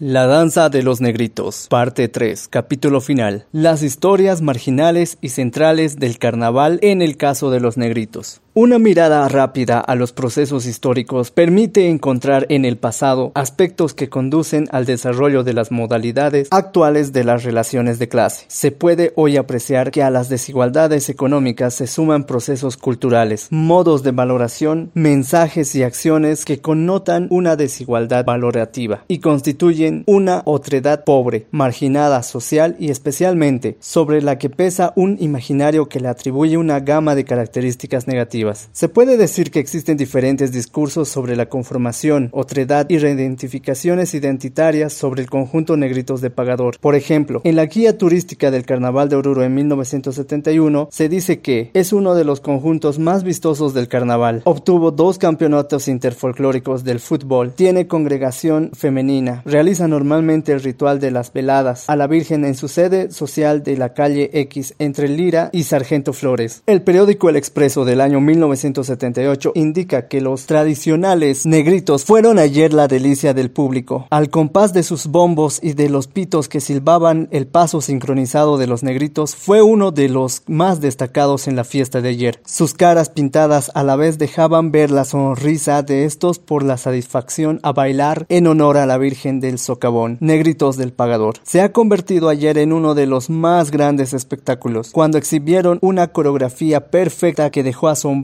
La danza de los negritos, parte 3, capítulo final. Las historias marginales y centrales del carnaval en el caso de los negritos. Una mirada rápida a los procesos históricos permite encontrar en el pasado aspectos que conducen al desarrollo de las modalidades actuales de las relaciones de clase. Se puede hoy apreciar que a las desigualdades económicas se suman procesos culturales, modos de valoración, mensajes y acciones que connotan una desigualdad valorativa y constituyen una otredad pobre, marginada social y especialmente sobre la que pesa un imaginario que le atribuye una gama de características negativas se puede decir que existen diferentes discursos sobre la conformación, otredad y reidentificaciones identitarias sobre el conjunto negritos de pagador. Por ejemplo, en la guía turística del Carnaval de Oruro en 1971 se dice que es uno de los conjuntos más vistosos del carnaval. Obtuvo dos campeonatos interfolclóricos del fútbol, tiene congregación femenina, realiza normalmente el ritual de las veladas a la Virgen en su sede social de la calle X entre Lira y Sargento Flores. El periódico El Expreso del año 1978 indica que los tradicionales negritos fueron ayer la delicia del público. Al compás de sus bombos y de los pitos que silbaban el paso sincronizado de los negritos fue uno de los más destacados en la fiesta de ayer. Sus caras pintadas a la vez dejaban ver la sonrisa de estos por la satisfacción a bailar en honor a la Virgen del Socavón, negritos del pagador. Se ha convertido ayer en uno de los más grandes espectáculos, cuando exhibieron una coreografía perfecta que dejó asombroso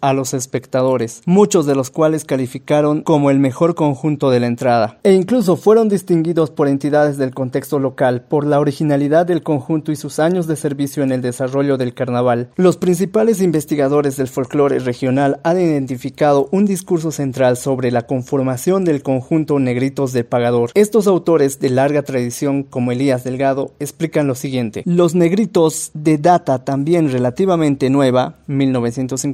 a los espectadores, muchos de los cuales calificaron como el mejor conjunto de la entrada, e incluso fueron distinguidos por entidades del contexto local por la originalidad del conjunto y sus años de servicio en el desarrollo del carnaval. Los principales investigadores del folclore regional han identificado un discurso central sobre la conformación del conjunto Negritos de Pagador. Estos autores de larga tradición, como Elías Delgado, explican lo siguiente. Los negritos de data también relativamente nueva, 1950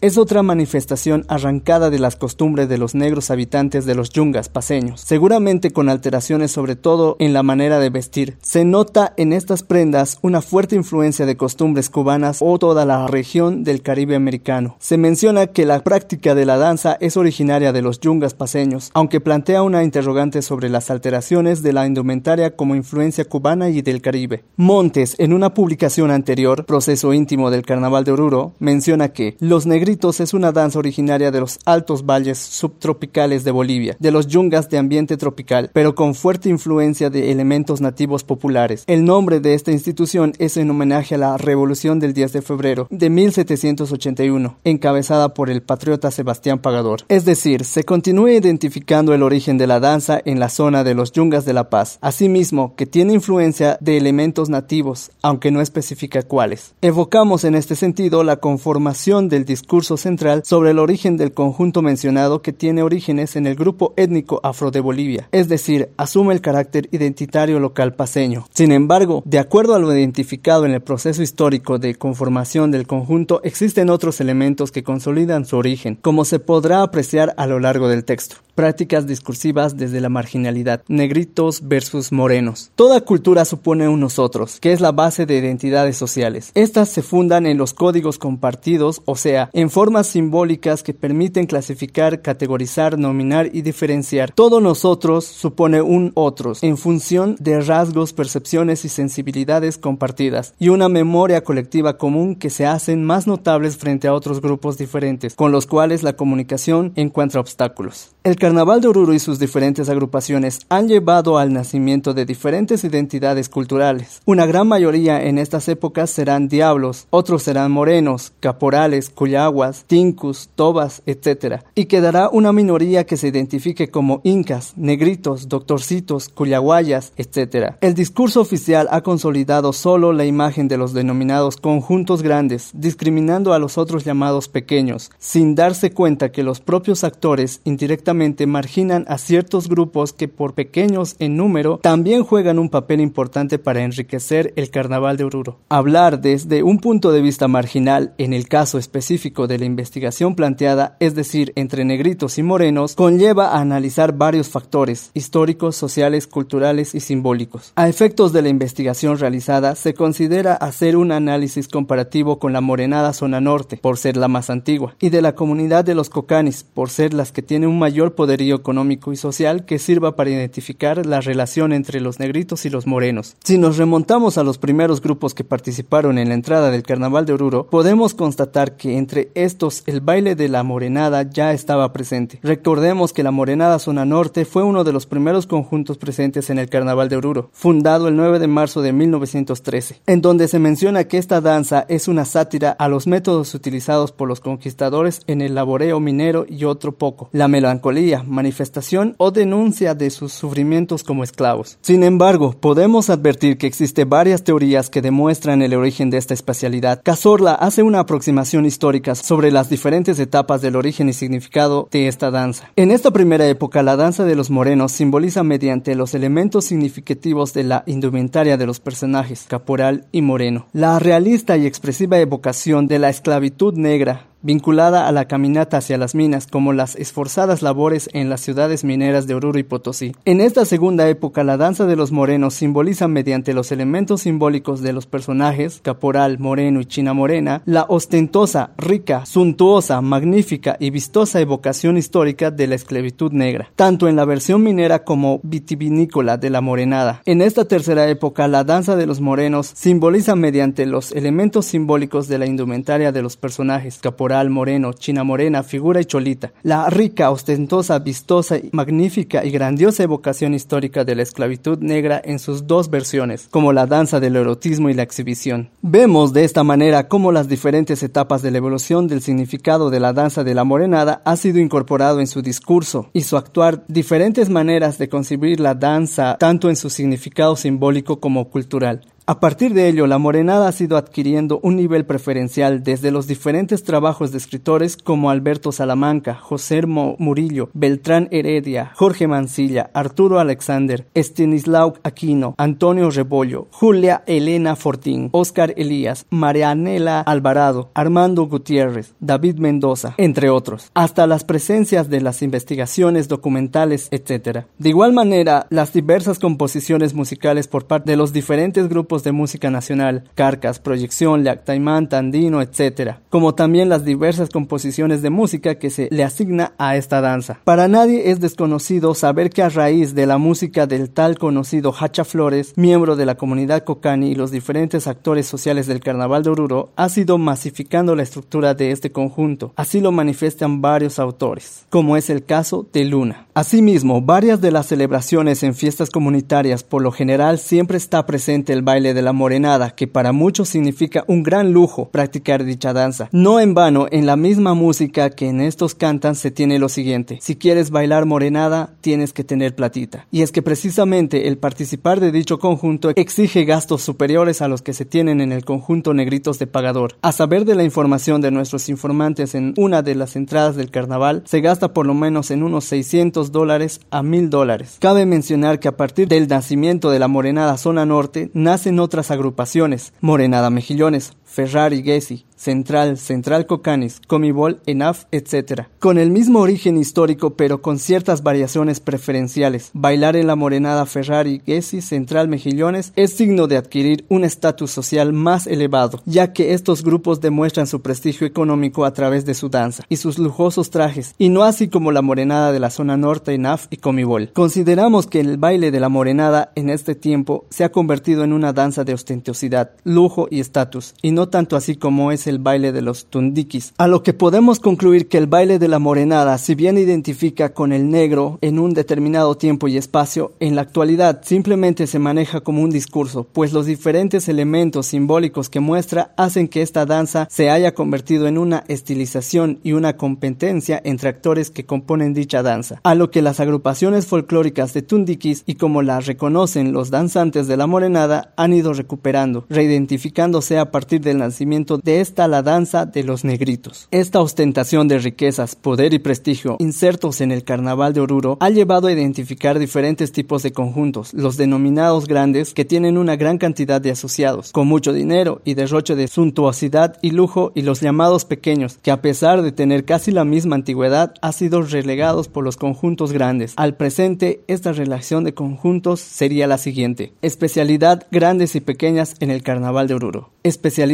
es otra manifestación arrancada de las costumbres de los negros habitantes de los yungas paseños, seguramente con alteraciones sobre todo en la manera de vestir. Se nota en estas prendas una fuerte influencia de costumbres cubanas o toda la región del Caribe americano. Se menciona que la práctica de la danza es originaria de los yungas paseños, aunque plantea una interrogante sobre las alteraciones de la indumentaria como influencia cubana y del Caribe. Montes, en una publicación anterior, Proceso íntimo del Carnaval de Oruro, menciona que los negritos es una danza originaria de los altos valles subtropicales de Bolivia, de los yungas de ambiente tropical, pero con fuerte influencia de elementos nativos populares. El nombre de esta institución es en homenaje a la Revolución del 10 de febrero de 1781, encabezada por el patriota Sebastián Pagador. Es decir, se continúa identificando el origen de la danza en la zona de los yungas de La Paz, asimismo que tiene influencia de elementos nativos, aunque no especifica cuáles. Evocamos en este sentido la conformación del discurso central sobre el origen del conjunto mencionado que tiene orígenes en el grupo étnico afro de Bolivia, es decir, asume el carácter identitario local paseño. Sin embargo, de acuerdo a lo identificado en el proceso histórico de conformación del conjunto, existen otros elementos que consolidan su origen, como se podrá apreciar a lo largo del texto prácticas discursivas desde la marginalidad, negritos versus morenos. Toda cultura supone un nosotros, que es la base de identidades sociales. Estas se fundan en los códigos compartidos, o sea, en formas simbólicas que permiten clasificar, categorizar, nominar y diferenciar. Todo nosotros supone un otros, en función de rasgos, percepciones y sensibilidades compartidas, y una memoria colectiva común que se hacen más notables frente a otros grupos diferentes, con los cuales la comunicación encuentra obstáculos. El Carnaval de Oruro y sus diferentes agrupaciones han llevado al nacimiento de diferentes identidades culturales. Una gran mayoría en estas épocas serán diablos, otros serán morenos, caporales, cuyaguas, tincus, tobas, etc. Y quedará una minoría que se identifique como incas, negritos, doctorcitos, cuyaguayas, etc. El discurso oficial ha consolidado solo la imagen de los denominados conjuntos grandes, discriminando a los otros llamados pequeños, sin darse cuenta que los propios actores indirectamente marginan a ciertos grupos que por pequeños en número también juegan un papel importante para enriquecer el carnaval de Oruro. Hablar desde un punto de vista marginal, en el caso de la investigación planteada, es decir, entre negritos y morenos, conlleva a analizar varios factores históricos, sociales, culturales y simbólicos. A efectos de la investigación realizada, se considera hacer un análisis comparativo con la morenada zona norte, por ser la más antigua, y de la comunidad de los cocanis, por ser las que tienen un mayor poderío económico y social que sirva para identificar la relación entre los negritos y los morenos. Si nos remontamos a los primeros grupos que participaron en la entrada del Carnaval de Oruro, podemos constatar que entre estos el baile de la morenada ya estaba presente. Recordemos que la morenada zona norte fue uno de los primeros conjuntos presentes en el Carnaval de Oruro, fundado el 9 de marzo de 1913, en donde se menciona que esta danza es una sátira a los métodos utilizados por los conquistadores en el laboreo minero y otro poco, la melancolía, manifestación o denuncia de sus sufrimientos como esclavos. Sin embargo, podemos advertir que existe varias teorías que demuestran el origen de esta especialidad. Cazorla hace una aproximación histórica sobre las diferentes etapas del origen y significado de esta danza. En esta primera época, la danza de los morenos simboliza mediante los elementos significativos de la indumentaria de los personajes, caporal y moreno, la realista y expresiva evocación de la esclavitud negra, vinculada a la caminata hacia las minas como las esforzadas labores en las ciudades mineras de Oruro y Potosí. En esta segunda época la danza de los morenos simboliza mediante los elementos simbólicos de los personajes, caporal, moreno y china morena, la ostentosa, rica, suntuosa, magnífica y vistosa evocación histórica de la esclavitud negra, tanto en la versión minera como vitivinícola de la morenada. En esta tercera época la danza de los morenos simboliza mediante los elementos simbólicos de la indumentaria de los personajes, caporal, moreno, china morena, figura y cholita. La rica, ostentosa, vistosa, magnífica y grandiosa evocación histórica de la esclavitud negra en sus dos versiones, como la danza del erotismo y la exhibición. Vemos de esta manera cómo las diferentes etapas de la evolución del significado de la danza de la morenada ha sido incorporado en su discurso y su actuar diferentes maneras de concebir la danza tanto en su significado simbólico como cultural. A partir de ello, la morenada ha sido adquiriendo un nivel preferencial desde los diferentes trabajos de escritores como Alberto Salamanca, José Murillo, Beltrán Heredia, Jorge Mancilla, Arturo Alexander, Estanislao Aquino, Antonio Rebollo, Julia Elena Fortín, Oscar Elías, Marianela Alvarado, Armando Gutiérrez, David Mendoza, entre otros, hasta las presencias de las investigaciones documentales, etc. De igual manera, las diversas composiciones musicales por parte de los diferentes grupos de música nacional, Carcas, Proyección, Leactaimán, Tandino, etc., como también las diversas composiciones de música que se le asigna a esta danza. Para nadie es desconocido saber que a raíz de la música del tal conocido Hacha Flores, miembro de la comunidad Cocani y los diferentes actores sociales del Carnaval de Oruro, ha sido masificando la estructura de este conjunto. Así lo manifiestan varios autores, como es el caso de Luna. Asimismo, varias de las celebraciones en fiestas comunitarias por lo general siempre está presente el de la morenada, que para muchos significa un gran lujo practicar dicha danza. No en vano, en la misma música que en estos cantan se tiene lo siguiente, si quieres bailar morenada, tienes que tener platita. Y es que precisamente el participar de dicho conjunto exige gastos superiores a los que se tienen en el conjunto negritos de pagador. A saber de la información de nuestros informantes en una de las entradas del carnaval, se gasta por lo menos en unos 600 dólares a 1000 dólares. Cabe mencionar que a partir del nacimiento de la morenada zona norte, nacen otras agrupaciones, Morenada Mejillones, Ferrari Gessi, Central, Central Cocanis, Comibol, ENAF, etc. Con el mismo origen histórico pero con ciertas variaciones preferenciales. Bailar en la morenada Ferrari, Gessi, Central Mejillones es signo de adquirir un estatus social más elevado, ya que estos grupos demuestran su prestigio económico a través de su danza y sus lujosos trajes, y no así como la morenada de la zona norte, ENAF y Comibol. Consideramos que el baile de la morenada en este tiempo se ha convertido en una danza de ostentosidad, lujo y estatus, y no tanto así como es el baile de los tundikis, a lo que podemos concluir que el baile de la morenada, si bien identifica con el negro en un determinado tiempo y espacio, en la actualidad simplemente se maneja como un discurso, pues los diferentes elementos simbólicos que muestra hacen que esta danza se haya convertido en una estilización y una competencia entre actores que componen dicha danza, a lo que las agrupaciones folclóricas de tundikis y como la reconocen los danzantes de la morenada han ido recuperando, reidentificándose a partir de del nacimiento de esta la danza de los negritos. Esta ostentación de riquezas, poder y prestigio insertos en el carnaval de Oruro ha llevado a identificar diferentes tipos de conjuntos, los denominados grandes que tienen una gran cantidad de asociados, con mucho dinero y derroche de suntuosidad y lujo y los llamados pequeños, que a pesar de tener casi la misma antigüedad, ha sido relegados por los conjuntos grandes. Al presente, esta relación de conjuntos sería la siguiente. Especialidad grandes y pequeñas en el carnaval de Oruro.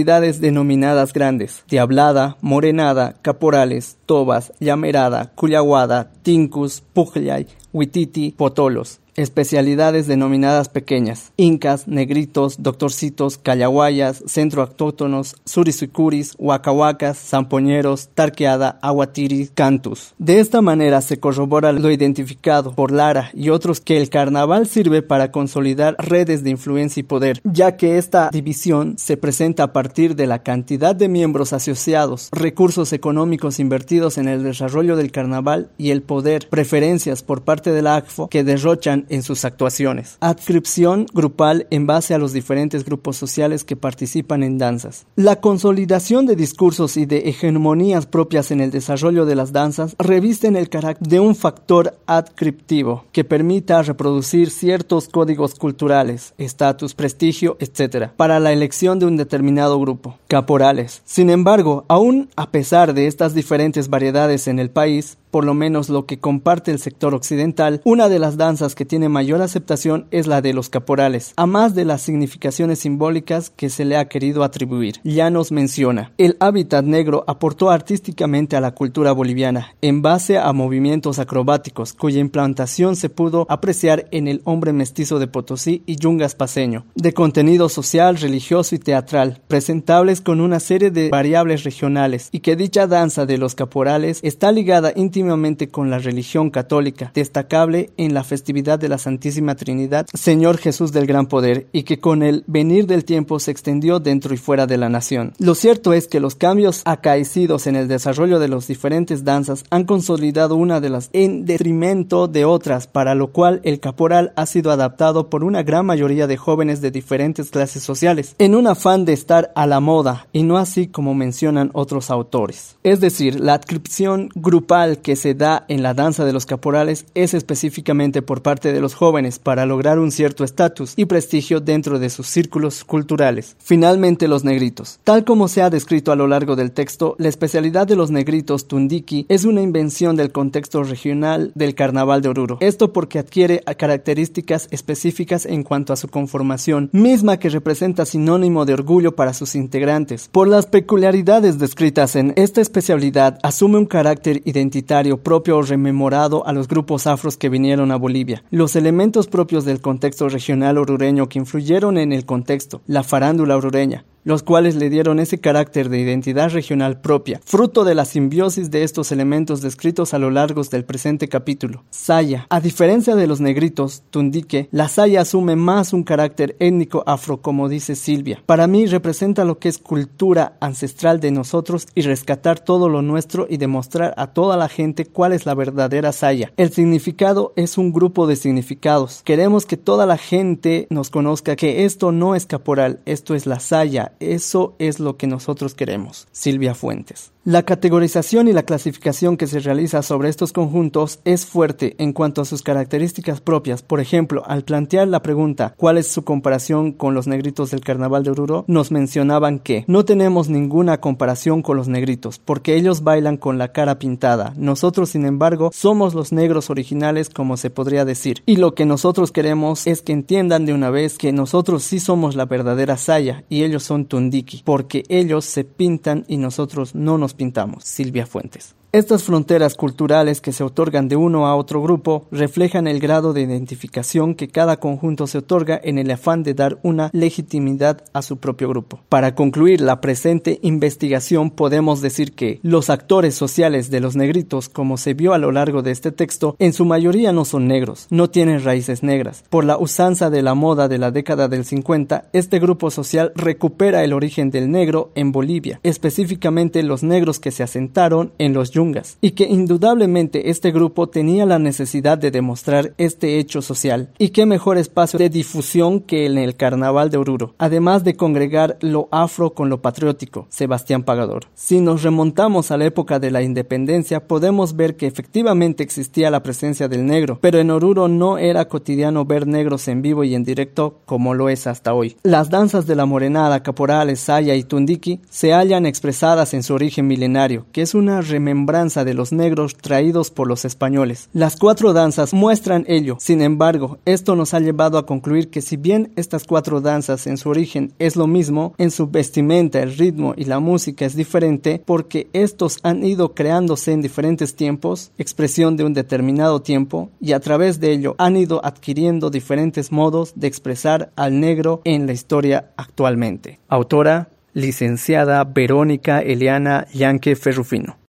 Denominadas grandes. Diablada, morenada, caporales, tobas, llamerada, cuyaguada, tincus, pujlay, huititi, potolos especialidades denominadas pequeñas, incas, negritos, doctorcitos, callahuayas, centro autóctonos, surisucuris, huacahuacas, zampoñeros, tarqueada, aguatiri, cantus. De esta manera se corrobora lo identificado por Lara y otros que el carnaval sirve para consolidar redes de influencia y poder, ya que esta división se presenta a partir de la cantidad de miembros asociados, recursos económicos invertidos en el desarrollo del carnaval y el poder, preferencias por parte de la ACFO que derrochan en sus actuaciones. Adscripción grupal en base a los diferentes grupos sociales que participan en danzas. La consolidación de discursos y de hegemonías propias en el desarrollo de las danzas revisten el carácter de un factor adscriptivo que permita reproducir ciertos códigos culturales, estatus, prestigio, etc., para la elección de un determinado grupo. Caporales. Sin embargo, aún a pesar de estas diferentes variedades en el país, por lo menos lo que comparte el sector occidental, una de las danzas que tiene mayor aceptación es la de los caporales, a más de las significaciones simbólicas que se le ha querido atribuir. Ya nos menciona, el hábitat negro aportó artísticamente a la cultura boliviana, en base a movimientos acrobáticos, cuya implantación se pudo apreciar en el hombre mestizo de Potosí y Yungas paseño, de contenido social, religioso y teatral, presentables con una serie de variables regionales, y que dicha danza de los caporales está ligada íntimamente con la religión católica, destacable en la festividad de la Santísima Trinidad, Señor Jesús del Gran Poder, y que con el venir del tiempo se extendió dentro y fuera de la nación. Lo cierto es que los cambios acaecidos en el desarrollo de las diferentes danzas han consolidado una de las en detrimento de otras, para lo cual el caporal ha sido adaptado por una gran mayoría de jóvenes de diferentes clases sociales, en un afán de estar a la moda, y no así como mencionan otros autores. Es decir, la adscripción grupal que se da en la danza de los caporales es específicamente por parte de los jóvenes para lograr un cierto estatus y prestigio dentro de sus círculos culturales. Finalmente, los negritos. Tal como se ha descrito a lo largo del texto, la especialidad de los negritos tundiki es una invención del contexto regional del carnaval de Oruro. Esto porque adquiere características específicas en cuanto a su conformación, misma que representa sinónimo de orgullo para sus integrantes. Por las peculiaridades descritas en esta especialidad, asume un carácter identitario propio o rememorado a los grupos afros que vinieron a Bolivia. Los elementos propios del contexto regional orureño que influyeron en el contexto, la farándula orureña, los cuales le dieron ese carácter de identidad regional propia, fruto de la simbiosis de estos elementos descritos a lo largo del presente capítulo. Saya. A diferencia de los negritos, tundique, la saya asume más un carácter étnico afro, como dice Silvia. Para mí representa lo que es cultura ancestral de nosotros y rescatar todo lo nuestro y demostrar a toda la gente cuál es la verdadera saya. El significado es un grupo de significados. Queremos que toda la gente nos conozca que esto no es caporal, esto es la saya, eso es lo que nosotros queremos. Silvia Fuentes. La categorización y la clasificación que se realiza sobre estos conjuntos es fuerte en cuanto a sus características propias. Por ejemplo, al plantear la pregunta ¿cuál es su comparación con los negritos del carnaval de Oruro? nos mencionaban que no tenemos ninguna comparación con los negritos porque ellos bailan con la cara pintada. Nosotros, sin embargo, somos los negros originales como se podría decir. Y lo que nosotros queremos es que entiendan de una vez que nosotros sí somos la verdadera saya y ellos son tundiki porque ellos se pintan y nosotros no nos pintamos. Silvia Fuentes. Estas fronteras culturales que se otorgan de uno a otro grupo reflejan el grado de identificación que cada conjunto se otorga en el afán de dar una legitimidad a su propio grupo. Para concluir la presente investigación podemos decir que los actores sociales de los negritos, como se vio a lo largo de este texto, en su mayoría no son negros, no tienen raíces negras. Por la usanza de la moda de la década del 50, este grupo social recupera el origen del negro en Bolivia, específicamente los negros que se asentaron en los yungas Y que indudablemente este grupo tenía la necesidad de demostrar este hecho social. Y qué mejor espacio de difusión que en el Carnaval de Oruro, además de congregar lo afro con lo patriótico, Sebastián Pagador. Si nos remontamos a la época de la independencia, podemos ver que efectivamente existía la presencia del negro, pero en Oruro no era cotidiano ver negros en vivo y en directo como lo es hasta hoy. Las danzas de la morenada, caporales, saya y tundiki se hallan expresadas en su origen milenario, que es una de los negros traídos por los españoles. Las cuatro danzas muestran ello, sin embargo, esto nos ha llevado a concluir que si bien estas cuatro danzas en su origen es lo mismo, en su vestimenta, el ritmo y la música es diferente porque estos han ido creándose en diferentes tiempos, expresión de un determinado tiempo, y a través de ello han ido adquiriendo diferentes modos de expresar al negro en la historia actualmente. Autora licenciada Verónica Eliana Yanque Ferrufino.